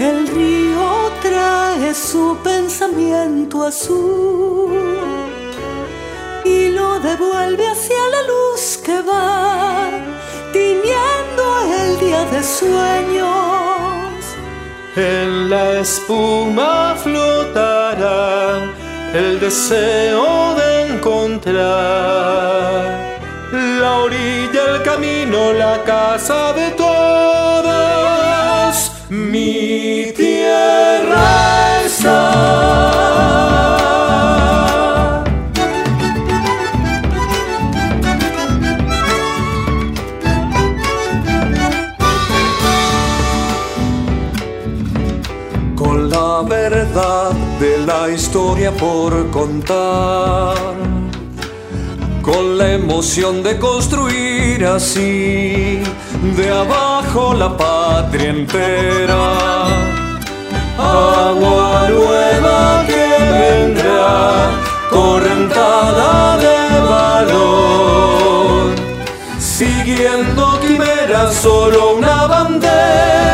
El río trae su pensamiento azul y lo devuelve hacia la luz que va tiñendo el día de sueños. En la espuma flotará el deseo de encontrar la orilla, el camino, la casa de La verdad de la historia por contar. Con la emoción de construir así de abajo la patria entera. Agua nueva que vendrá, correntada de valor, siguiendo quimeras, solo una bandera,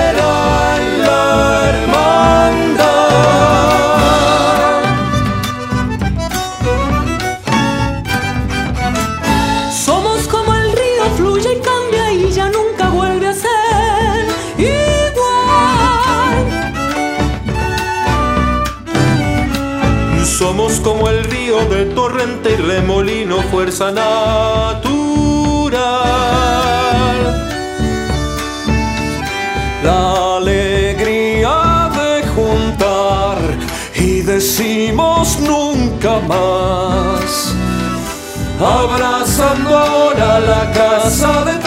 Somos como el río de torrente y remolino, fuerza natural. La alegría de juntar y decimos nunca más. Abrazando ahora la casa de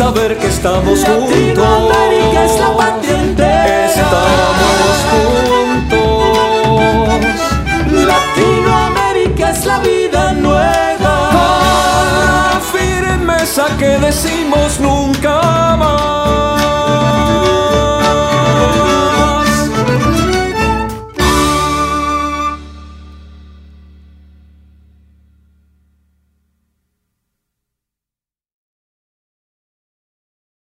saber que estamos juntos. Latinoamérica es la patria entera. Estamos juntos. Latinoamérica es la vida nueva. La firmeza que decimos nunca